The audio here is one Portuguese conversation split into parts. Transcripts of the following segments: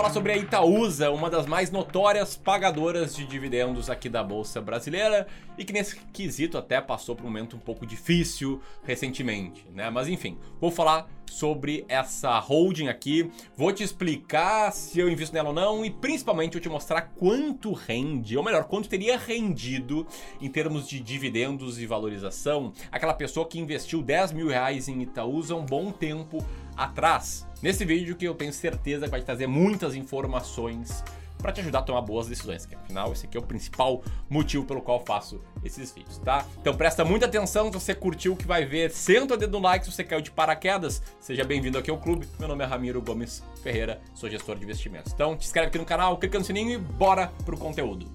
falar sobre a Itaúsa, uma das mais notórias pagadoras de dividendos aqui da Bolsa Brasileira e que nesse quesito até passou por um momento um pouco difícil recentemente, né? Mas enfim, vou falar sobre essa holding aqui, vou te explicar se eu invisto nela ou não e principalmente vou te mostrar quanto rende, ou melhor, quanto teria rendido em termos de dividendos e valorização aquela pessoa que investiu 10 mil reais em Itaúsa um bom tempo atrás. Nesse vídeo que eu tenho certeza que vai te trazer muitas informações para te ajudar a tomar boas decisões, que afinal esse aqui é o principal motivo pelo qual faço esses vídeos, tá? Então presta muita atenção, se você curtiu o que vai ver, senta o dedo no like se você caiu de paraquedas, seja bem-vindo aqui ao clube. Meu nome é Ramiro Gomes Ferreira, sou gestor de investimentos. Então te inscreve aqui no canal, clica no sininho e bora pro conteúdo.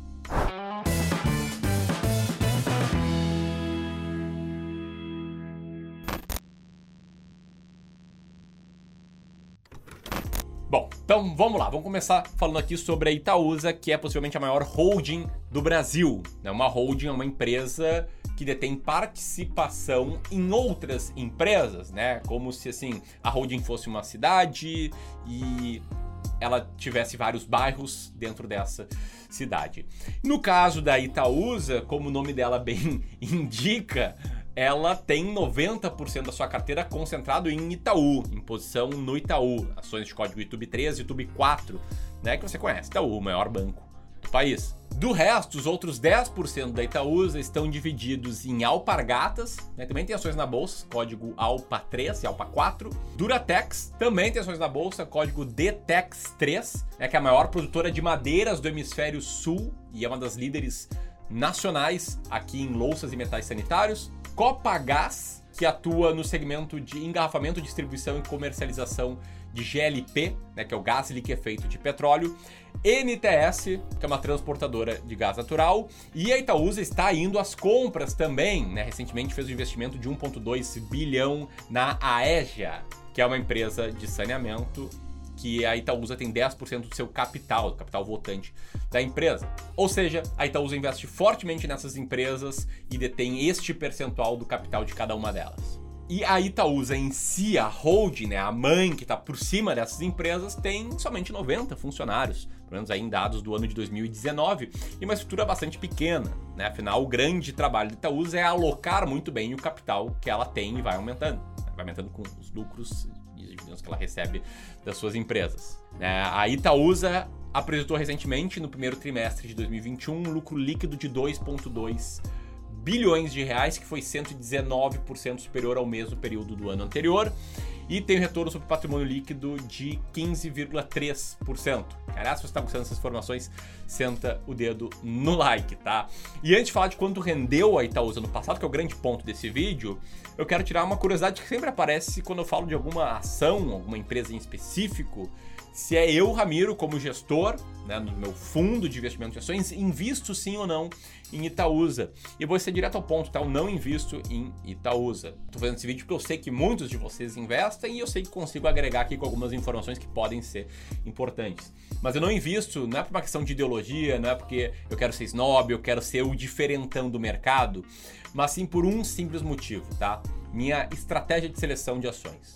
Então vamos lá, vamos começar falando aqui sobre a Itaúsa, que é possivelmente a maior holding do Brasil. Né? Uma holding é uma empresa que detém participação em outras empresas, né? Como se assim a holding fosse uma cidade e ela tivesse vários bairros dentro dessa cidade. No caso da Itaúsa, como o nome dela bem indica, ela tem 90% da sua carteira concentrado em Itaú, em posição no Itaú, ações de código YouTube 3 e YouTube 4, né, que você conhece, Itaú, o maior banco do país. Do resto, os outros 10% da Itaúsa estão divididos em Alpargatas, né, também tem ações na bolsa, código ALPA 3 e ALPA 4. Duratex também tem ações na bolsa, código DTEX 3, né, que é a maior produtora de madeiras do hemisfério sul e é uma das líderes nacionais aqui em louças e metais sanitários. Copagás, que atua no segmento de engarrafamento, distribuição e comercialização de GLP, né, que é o gás liquefeito de petróleo, NTS, que é uma transportadora de gás natural, e a Itaúsa está indo às compras também, né? Recentemente fez um investimento de 1.2 bilhão na Aegia, que é uma empresa de saneamento que a Itaúsa tem 10% do seu capital, do capital votante da empresa. Ou seja, a Itaúsa investe fortemente nessas empresas e detém este percentual do capital de cada uma delas. E a Itaúsa em si, a holding, né, a mãe que está por cima dessas empresas, tem somente 90 funcionários, pelo menos aí em dados do ano de 2019, e uma estrutura bastante pequena. Né? Afinal, o grande trabalho da Itaúsa é alocar muito bem o capital que ela tem e vai aumentando. Né? Vai aumentando com os lucros dividendos que ela recebe das suas empresas. É, a Itaúsa apresentou recentemente, no primeiro trimestre de 2021, um lucro líquido de 2,2 bilhões de reais, que foi 119% superior ao mesmo período do ano anterior. E tem um retorno sobre patrimônio líquido de 15,3%. Cara, se você está buscando essas informações, senta o dedo no like, tá? E antes de falar de quanto rendeu a Itaúsa no passado, que é o grande ponto desse vídeo, eu quero tirar uma curiosidade que sempre aparece quando eu falo de alguma ação, alguma empresa em específico se é eu, Ramiro, como gestor, né, no meu fundo de investimento de ações, invisto sim ou não em Itaúsa. E vou ser direto ao ponto, tá? Eu não invisto em Itaúsa. Tô fazendo esse vídeo porque eu sei que muitos de vocês investem e eu sei que consigo agregar aqui com algumas informações que podem ser importantes. Mas eu não invisto, não é por uma questão de ideologia, não é porque eu quero ser snob, eu quero ser o diferentão do mercado, mas sim por um simples motivo, tá? Minha estratégia de seleção de ações.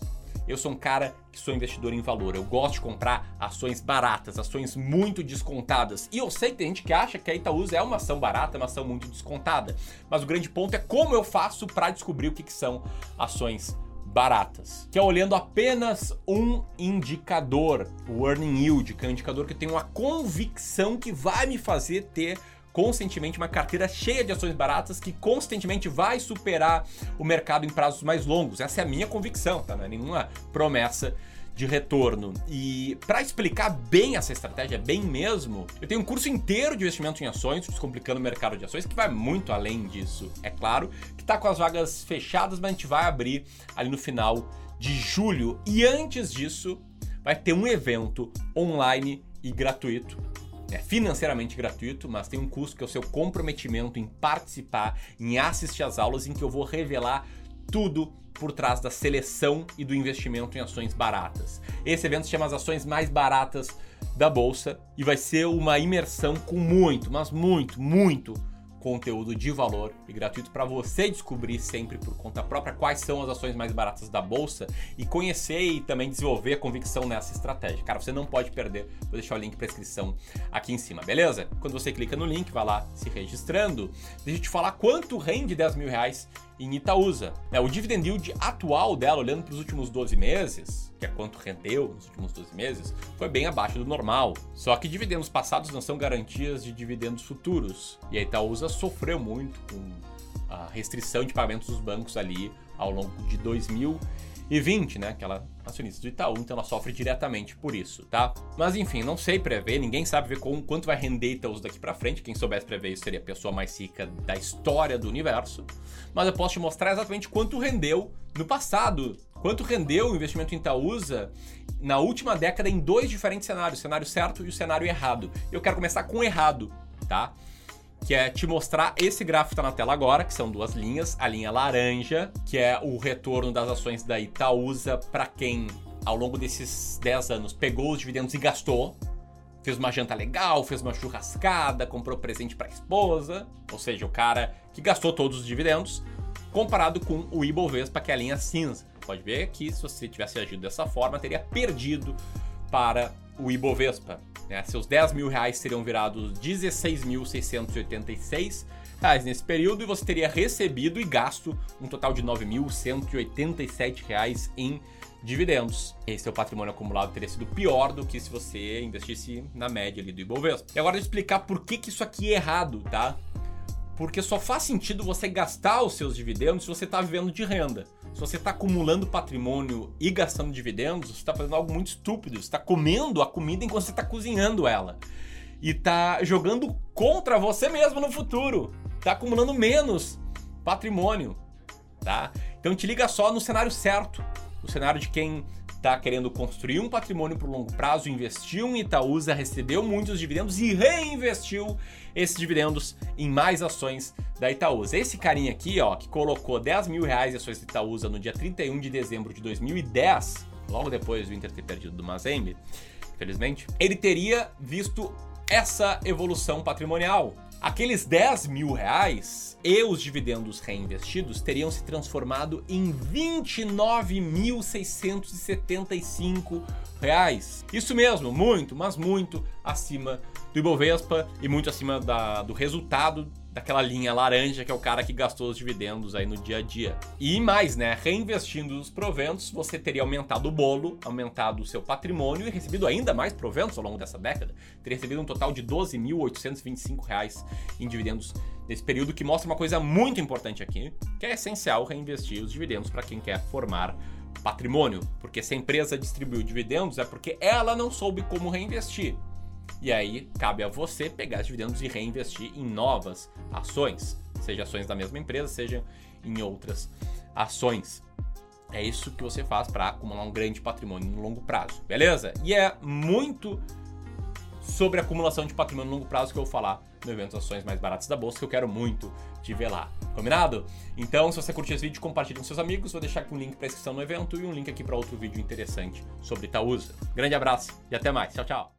Eu sou um cara que sou investidor em valor. Eu gosto de comprar ações baratas, ações muito descontadas. E eu sei que tem gente que acha que a Itaúsa é uma ação barata, uma ação muito descontada. Mas o grande ponto é como eu faço para descobrir o que, que são ações baratas, que é olhando apenas um indicador, o earning yield, que é um indicador que eu tenho uma convicção que vai me fazer ter constantemente uma carteira cheia de ações baratas que constantemente vai superar o mercado em prazos mais longos. Essa é a minha convicção, tá? Não é nenhuma promessa de retorno. E para explicar bem essa estratégia, bem mesmo, eu tenho um curso inteiro de investimento em ações, descomplicando o mercado de ações, que vai muito além disso, é claro, que está com as vagas fechadas, mas a gente vai abrir ali no final de julho. E antes disso, vai ter um evento online e gratuito é financeiramente gratuito, mas tem um custo que é o seu comprometimento em participar, em assistir às aulas, em que eu vou revelar tudo por trás da seleção e do investimento em ações baratas. Esse evento se chama as ações mais baratas da bolsa e vai ser uma imersão com muito, mas muito, muito conteúdo de valor e gratuito para você descobrir sempre por conta própria quais são as ações mais baratas da bolsa e conhecer e também desenvolver a convicção nessa estratégia. Cara, você não pode perder. Vou deixar o link para inscrição aqui em cima, beleza? Quando você clica no link, vai lá se registrando. Deixa eu te falar quanto rende 10 mil reais em Itaúsa. É, o dividend yield atual dela, olhando para os últimos 12 meses, que é quanto rendeu nos últimos 12 meses, foi bem abaixo do normal. Só que dividendos passados não são garantias de dividendos futuros. E a Itaúsa sofreu muito com a restrição de pagamentos dos bancos ali ao longo de 2020, né? Aquela acionista do Itaú, então ela sofre diretamente por isso, tá? Mas enfim, não sei prever, ninguém sabe ver com, quanto vai render Itaúsa daqui para frente. Quem soubesse prever isso seria a pessoa mais rica da história do universo. Mas eu posso te mostrar exatamente quanto rendeu no passado. Quanto rendeu o investimento em Itaúsa na última década em dois diferentes cenários, o cenário certo e o cenário errado. Eu quero começar com o errado, tá? Que é te mostrar esse gráfico que está na tela agora, que são duas linhas, a linha laranja, que é o retorno das ações da Itaúsa para quem ao longo desses 10 anos pegou os dividendos e gastou, fez uma janta legal, fez uma churrascada, comprou presente para a esposa, ou seja, o cara que gastou todos os dividendos, comparado com o Ibovespa, que é a linha cinza. Pode ver que se você tivesse agido dessa forma, teria perdido para o Ibovespa. Né? Seus 10 mil reais seriam virados 16.686 reais nesse período e você teria recebido e gasto um total de 9.187 reais em dividendos. Esse seu patrimônio acumulado teria sido pior do que se você investisse na média ali do Ibovespa. E agora eu vou explicar por que, que isso aqui é errado, tá? Porque só faz sentido você gastar os seus dividendos se você está vivendo de renda. Se você está acumulando patrimônio e gastando dividendos, você está fazendo algo muito estúpido. Você está comendo a comida enquanto você está cozinhando ela. E está jogando contra você mesmo no futuro. Está acumulando menos patrimônio. Tá? Então te liga só no cenário certo. O cenário de quem está querendo construir um patrimônio para o longo prazo, investiu em Itaúsa, recebeu muitos dividendos e reinvestiu esses dividendos em mais ações da Itaúsa. Esse carinha aqui, ó, que colocou 10 mil reais em ações da Itaúsa no dia 31 de dezembro de 2010, logo depois do Inter ter perdido do Mazembe, infelizmente, ele teria visto essa evolução patrimonial. Aqueles 10 mil reais e os dividendos reinvestidos teriam se transformado em 29.675 reais. Isso mesmo, muito, mas muito acima do Ibovespa e muito acima da, do resultado daquela linha laranja que é o cara que gastou os dividendos aí no dia a dia. E mais, né? Reinvestindo os proventos, você teria aumentado o bolo, aumentado o seu patrimônio e recebido ainda mais proventos ao longo dessa década. Teria recebido um total de 12.825 reais em dividendos nesse período, que mostra uma coisa muito importante aqui, que é essencial reinvestir os dividendos para quem quer formar patrimônio, porque se a empresa distribuiu dividendos é porque ela não soube como reinvestir. E aí cabe a você pegar os dividendos e reinvestir em novas ações, seja ações da mesma empresa, seja em outras ações. É isso que você faz para acumular um grande patrimônio no longo prazo, beleza? E é muito sobre acumulação de patrimônio no longo prazo que eu vou falar no evento Ações Mais Baratas da Bolsa, que eu quero muito te ver lá. Combinado? Então, se você curtiu esse vídeo, compartilhe com seus amigos. Vou deixar aqui um link para inscrição no evento e um link aqui para outro vídeo interessante sobre Itaúsa. Grande abraço e até mais. Tchau, tchau.